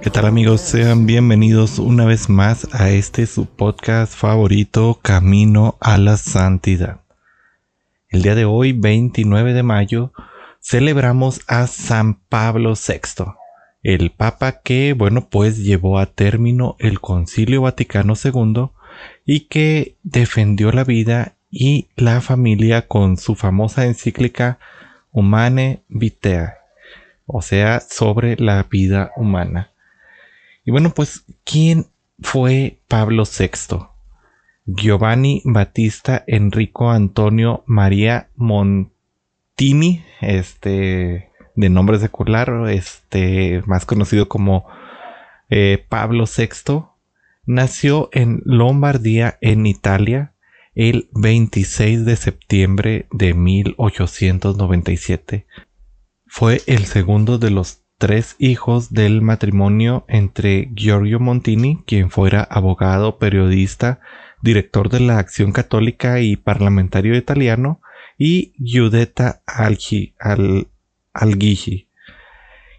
¿Qué tal amigos? Sean bienvenidos una vez más a este su podcast favorito, Camino a la Santidad. El día de hoy, 29 de mayo, celebramos a San Pablo VI, el Papa que, bueno, pues llevó a término el Concilio Vaticano II y que defendió la vida y la familia con su famosa encíclica Humane Vitae, o sea, sobre la vida humana. Y bueno, pues, ¿quién fue Pablo VI? Giovanni Battista Enrico Antonio María Montini, este, de nombre secular, este, más conocido como eh, Pablo VI, nació en Lombardía, en Italia, el 26 de septiembre de 1897. Fue el segundo de los tres hijos del matrimonio entre Giorgio Montini, quien fuera abogado, periodista, director de la Acción Católica y parlamentario italiano, y Giudetta Algi, al, Alghigi.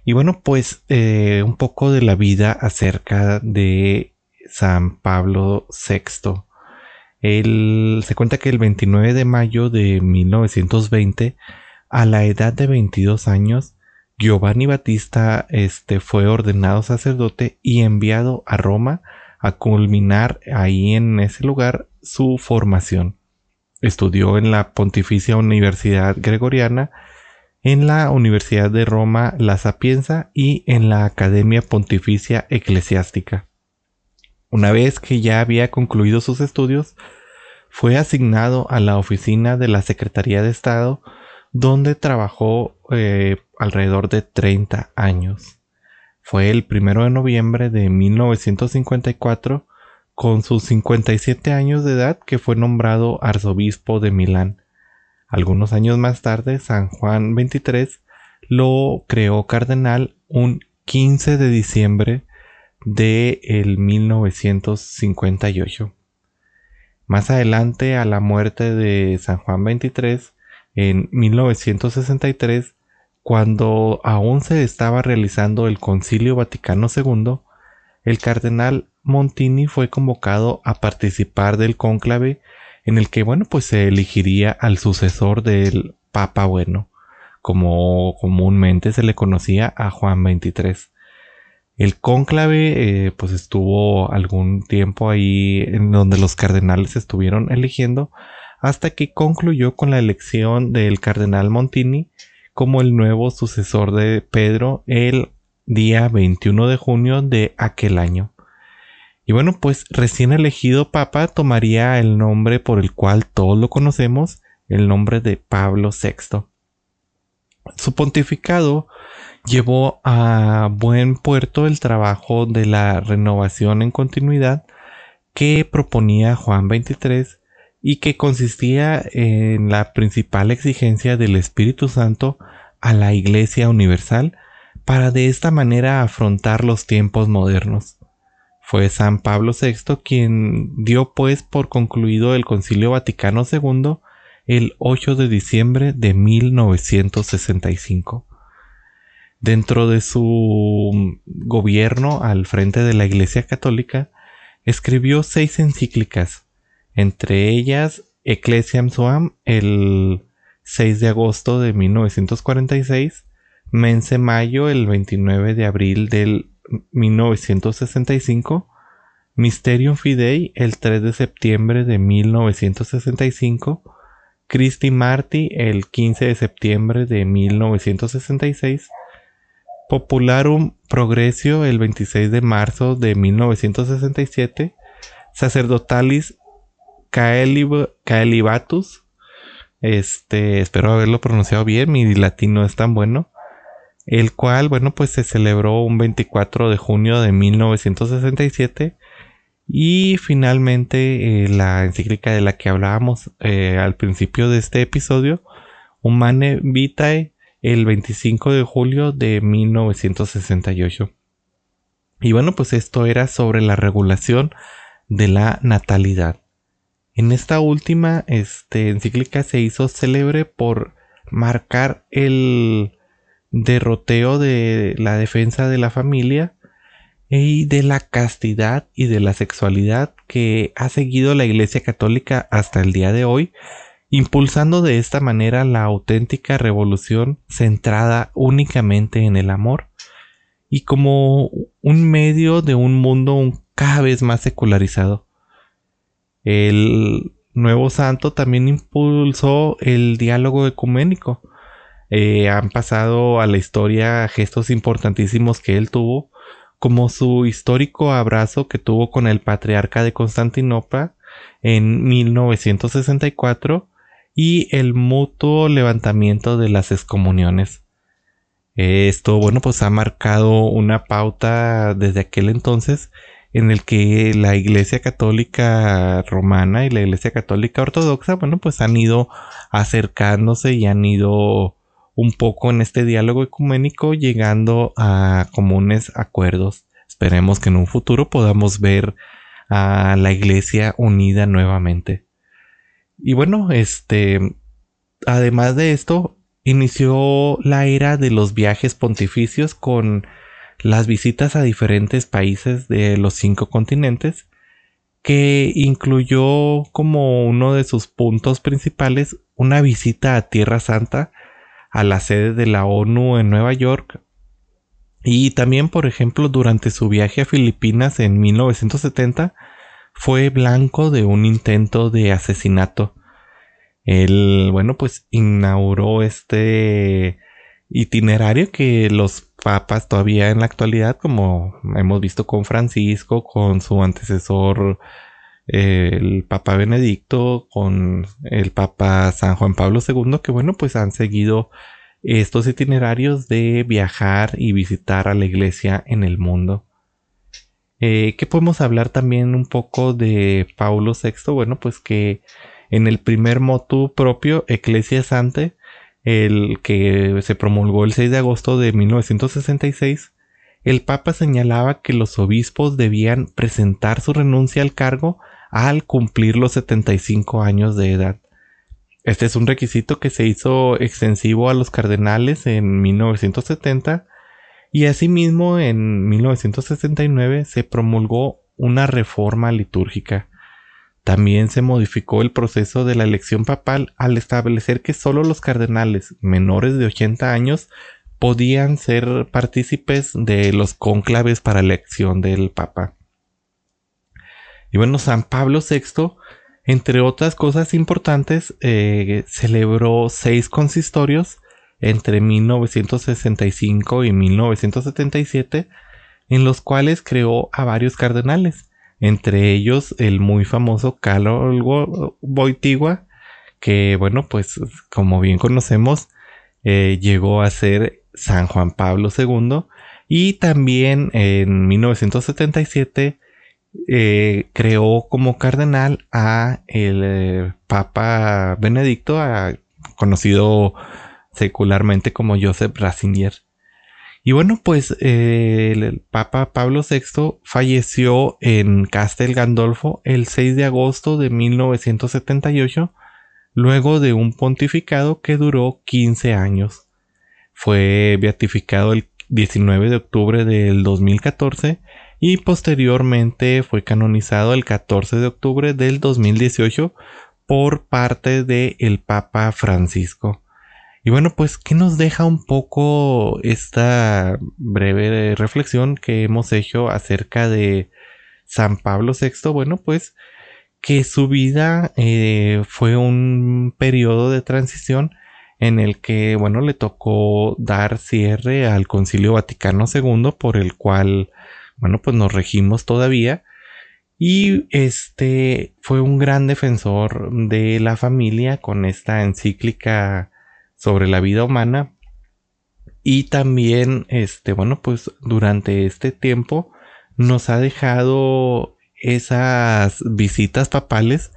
Y bueno, pues eh, un poco de la vida acerca de San Pablo VI. Se cuenta que el 29 de mayo de 1920, a la edad de 22 años, Giovanni Battista este, fue ordenado sacerdote y enviado a Roma a culminar ahí en ese lugar su formación. Estudió en la Pontificia Universidad Gregoriana, en la Universidad de Roma La Sapienza y en la Academia Pontificia Eclesiástica. Una vez que ya había concluido sus estudios, fue asignado a la oficina de la Secretaría de Estado, donde trabajó eh, alrededor de 30 años. Fue el primero de noviembre de 1954, con sus 57 años de edad, que fue nombrado arzobispo de Milán. Algunos años más tarde, San Juan XXIII lo creó cardenal un 15 de diciembre de el 1958. Más adelante, a la muerte de San Juan XXIII, en 1963, cuando aún se estaba realizando el Concilio Vaticano II, el cardenal Montini fue convocado a participar del cónclave en el que, bueno, pues se elegiría al sucesor del Papa Bueno, como comúnmente se le conocía a Juan XXIII. El cónclave eh, pues estuvo algún tiempo ahí en donde los cardenales estuvieron eligiendo hasta que concluyó con la elección del cardenal Montini como el nuevo sucesor de Pedro el día 21 de junio de aquel año. Y bueno, pues recién elegido papa tomaría el nombre por el cual todos lo conocemos, el nombre de Pablo VI. Su pontificado llevó a buen puerto el trabajo de la renovación en continuidad que proponía Juan XXIII y que consistía en la principal exigencia del Espíritu Santo a la Iglesia Universal para de esta manera afrontar los tiempos modernos. Fue San Pablo VI quien dio pues por concluido el Concilio Vaticano II el 8 de diciembre de 1965. Dentro de su gobierno al frente de la Iglesia Católica, escribió seis encíclicas, entre ellas Ecclesiam Suam el 6 de agosto de 1946, Mense Mayo el 29 de abril del 1965, Mysterium Fidei el 3 de septiembre de 1965, Christi Marti el 15 de septiembre de 1966, Popularum Progressio el 26 de marzo de 1967, Sacerdotalis Caelibatus, este, espero haberlo pronunciado bien, mi latino es tan bueno, el cual, bueno, pues se celebró un 24 de junio de 1967 y finalmente eh, la encíclica de la que hablábamos eh, al principio de este episodio, Humane Vitae, el 25 de julio de 1968. Y bueno, pues esto era sobre la regulación de la natalidad. En esta última este, encíclica se hizo célebre por marcar el derroteo de la defensa de la familia y de la castidad y de la sexualidad que ha seguido la Iglesia Católica hasta el día de hoy, impulsando de esta manera la auténtica revolución centrada únicamente en el amor y como un medio de un mundo cada vez más secularizado. El nuevo santo también impulsó el diálogo ecuménico. Eh, han pasado a la historia gestos importantísimos que él tuvo, como su histórico abrazo que tuvo con el patriarca de Constantinopla en 1964 y el mutuo levantamiento de las excomuniones. Esto, bueno, pues ha marcado una pauta desde aquel entonces en el que la Iglesia Católica Romana y la Iglesia Católica Ortodoxa, bueno, pues han ido acercándose y han ido un poco en este diálogo ecuménico llegando a comunes acuerdos. Esperemos que en un futuro podamos ver a la Iglesia unida nuevamente. Y bueno, este, además de esto, inició la era de los viajes pontificios con las visitas a diferentes países de los cinco continentes, que incluyó como uno de sus puntos principales una visita a Tierra Santa, a la sede de la ONU en Nueva York, y también, por ejemplo, durante su viaje a Filipinas en 1970, fue blanco de un intento de asesinato. Él, bueno, pues inauguró este itinerario que los papas todavía en la actualidad, como hemos visto con Francisco, con su antecesor el Papa Benedicto, con el Papa San Juan Pablo II, que bueno, pues han seguido estos itinerarios de viajar y visitar a la iglesia en el mundo. Eh, ¿Qué podemos hablar también un poco de Paulo VI? Bueno, pues que en el primer motu propio, Ecclesia Sante, el que se promulgó el 6 de agosto de 1966, el Papa señalaba que los obispos debían presentar su renuncia al cargo al cumplir los 75 años de edad. Este es un requisito que se hizo extensivo a los cardenales en 1970 y asimismo en 1969 se promulgó una reforma litúrgica también se modificó el proceso de la elección papal al establecer que solo los cardenales menores de 80 años podían ser partícipes de los conclaves para elección del papa. Y bueno, San Pablo VI, entre otras cosas importantes, eh, celebró seis consistorios entre 1965 y 1977, en los cuales creó a varios cardenales entre ellos el muy famoso Carlos Boitigua, que bueno, pues como bien conocemos, eh, llegó a ser San Juan Pablo II y también en 1977 eh, creó como cardenal a el eh, Papa Benedicto, conocido secularmente como Joseph Ratzinger. Y bueno, pues eh, el Papa Pablo VI falleció en Castel Gandolfo el 6 de agosto de 1978, luego de un pontificado que duró 15 años. Fue beatificado el 19 de octubre del 2014 y posteriormente fue canonizado el 14 de octubre del 2018 por parte del Papa Francisco. Y bueno, pues, ¿qué nos deja un poco esta breve reflexión que hemos hecho acerca de San Pablo VI? Bueno, pues que su vida eh, fue un periodo de transición en el que, bueno, le tocó dar cierre al Concilio Vaticano II, por el cual, bueno, pues nos regimos todavía. Y este fue un gran defensor de la familia con esta encíclica sobre la vida humana Y también, este, bueno, pues durante este tiempo nos ha dejado esas visitas papales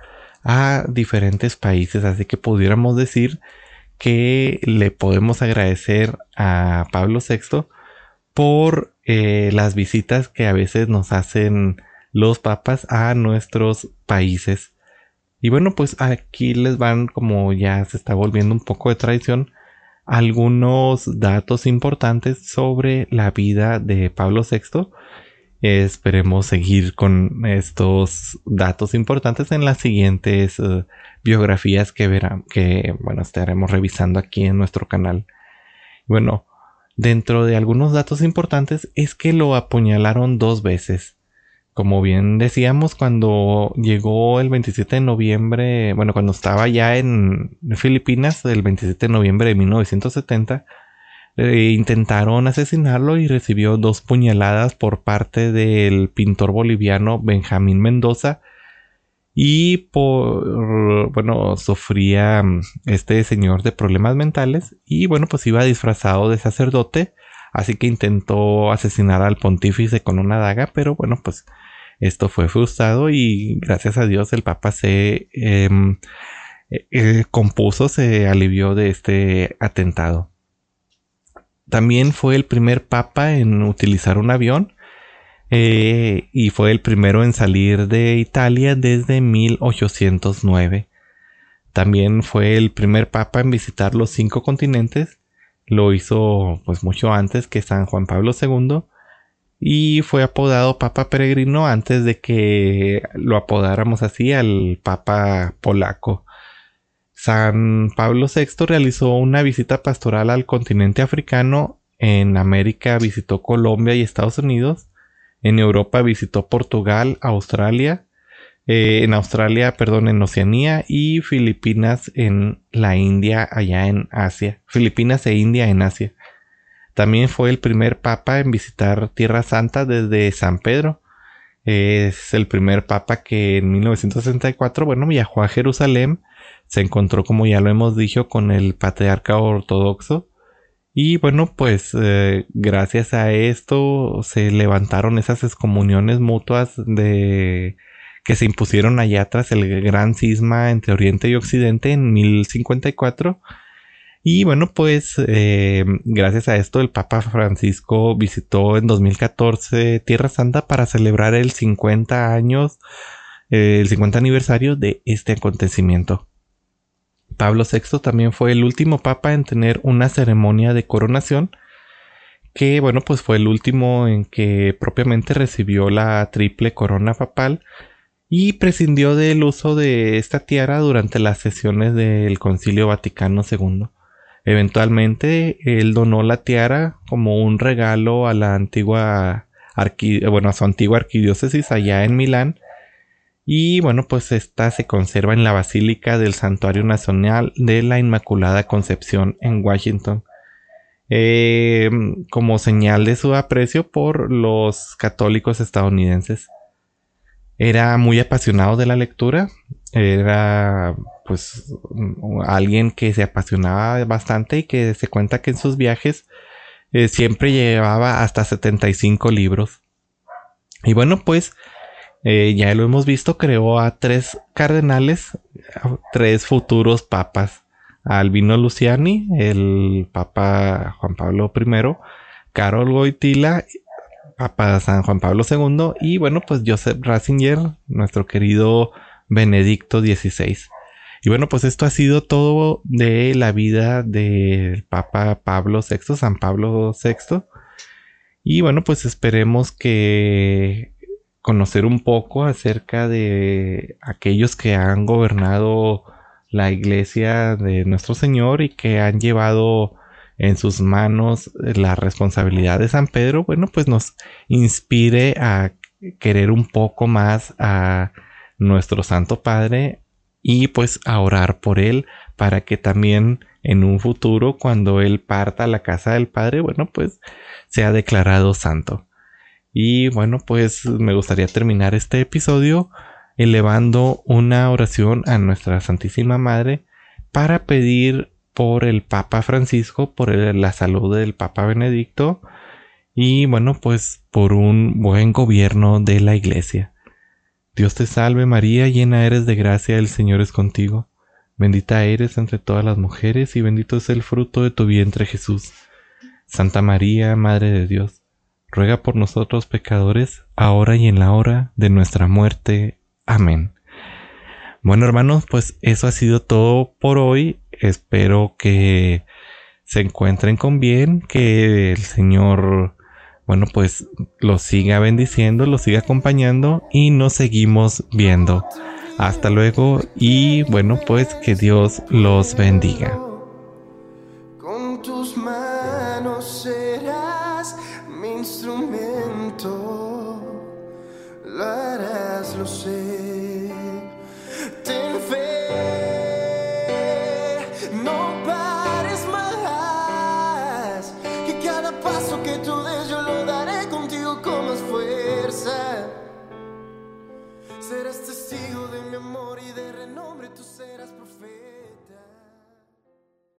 a diferentes países. Así que pudiéramos decir que le podemos agradecer a Pablo VI por eh, las visitas que a veces nos hacen los papas a nuestros países. Y bueno, pues aquí les van, como ya se está volviendo un poco de tradición, algunos datos importantes sobre la vida de Pablo VI. Esperemos seguir con estos datos importantes en las siguientes eh, biografías que verán, que bueno, estaremos revisando aquí en nuestro canal. Bueno, dentro de algunos datos importantes es que lo apuñalaron dos veces. Como bien decíamos, cuando llegó el 27 de noviembre, bueno, cuando estaba ya en Filipinas, el 27 de noviembre de 1970, eh, intentaron asesinarlo y recibió dos puñaladas por parte del pintor boliviano Benjamín Mendoza. Y por, bueno, sufría mm, este señor de problemas mentales y bueno, pues iba disfrazado de sacerdote, así que intentó asesinar al pontífice con una daga, pero bueno, pues esto fue frustrado y gracias a Dios el Papa se em, eh, eh, compuso, se alivió de este atentado. También fue el primer Papa en utilizar un avión eh, y fue el primero en salir de Italia desde 1809. También fue el primer Papa en visitar los cinco continentes. Lo hizo pues mucho antes que San Juan Pablo II y fue apodado Papa Peregrino antes de que lo apodáramos así al Papa polaco. San Pablo VI realizó una visita pastoral al continente africano. En América visitó Colombia y Estados Unidos. En Europa visitó Portugal, Australia. Eh, en Australia, perdón, en Oceanía y Filipinas en la India, allá en Asia. Filipinas e India en Asia. También fue el primer papa en visitar Tierra Santa desde San Pedro. Es el primer papa que en 1964, bueno, viajó a Jerusalén. Se encontró, como ya lo hemos dicho, con el patriarca ortodoxo. Y bueno, pues eh, gracias a esto se levantaron esas excomuniones mutuas de que se impusieron allá tras el gran cisma entre Oriente y Occidente en 1054 y bueno, pues eh, gracias a esto el Papa Francisco visitó en 2014 Tierra Santa para celebrar el 50 años, el 50 aniversario de este acontecimiento. Pablo VI también fue el último papa en tener una ceremonia de coronación, que bueno, pues fue el último en que propiamente recibió la triple corona papal y prescindió del uso de esta tiara durante las sesiones del Concilio Vaticano II. Eventualmente él donó la tiara como un regalo a la antigua bueno, a su antigua arquidiócesis allá en Milán. Y bueno, pues esta se conserva en la Basílica del Santuario Nacional de la Inmaculada Concepción en Washington. Em, como señal de su aprecio por los católicos estadounidenses. Era muy apasionado de la lectura, era pues alguien que se apasionaba bastante y que se cuenta que en sus viajes eh, siempre llevaba hasta 75 libros. Y bueno, pues eh, ya lo hemos visto, creó a tres cardenales, tres futuros papas. Albino Luciani, el Papa Juan Pablo I, Carol Goitila, Papa San Juan Pablo II y bueno, pues Joseph Ratzinger, nuestro querido Benedicto XVI. Y bueno, pues esto ha sido todo de la vida del Papa Pablo VI, San Pablo VI. Y bueno, pues esperemos que conocer un poco acerca de aquellos que han gobernado la iglesia de nuestro Señor y que han llevado en sus manos la responsabilidad de San Pedro, bueno, pues nos inspire a querer un poco más a nuestro Santo Padre y pues a orar por él para que también en un futuro cuando él parta a la casa del Padre, bueno, pues sea declarado santo. Y bueno, pues me gustaría terminar este episodio elevando una oración a nuestra Santísima Madre para pedir por el Papa Francisco, por la salud del Papa Benedicto y bueno, pues por un buen gobierno de la Iglesia. Dios te salve María, llena eres de gracia, el Señor es contigo. Bendita eres entre todas las mujeres y bendito es el fruto de tu vientre Jesús. Santa María, Madre de Dios, ruega por nosotros pecadores, ahora y en la hora de nuestra muerte. Amén. Bueno hermanos, pues eso ha sido todo por hoy. Espero que se encuentren con bien, que el Señor, bueno, pues los siga bendiciendo, los siga acompañando y nos seguimos viendo. Hasta luego y bueno, pues que Dios los bendiga. Con tus manos serás mi instrumento, lo harás, lo. Tú serás profeta.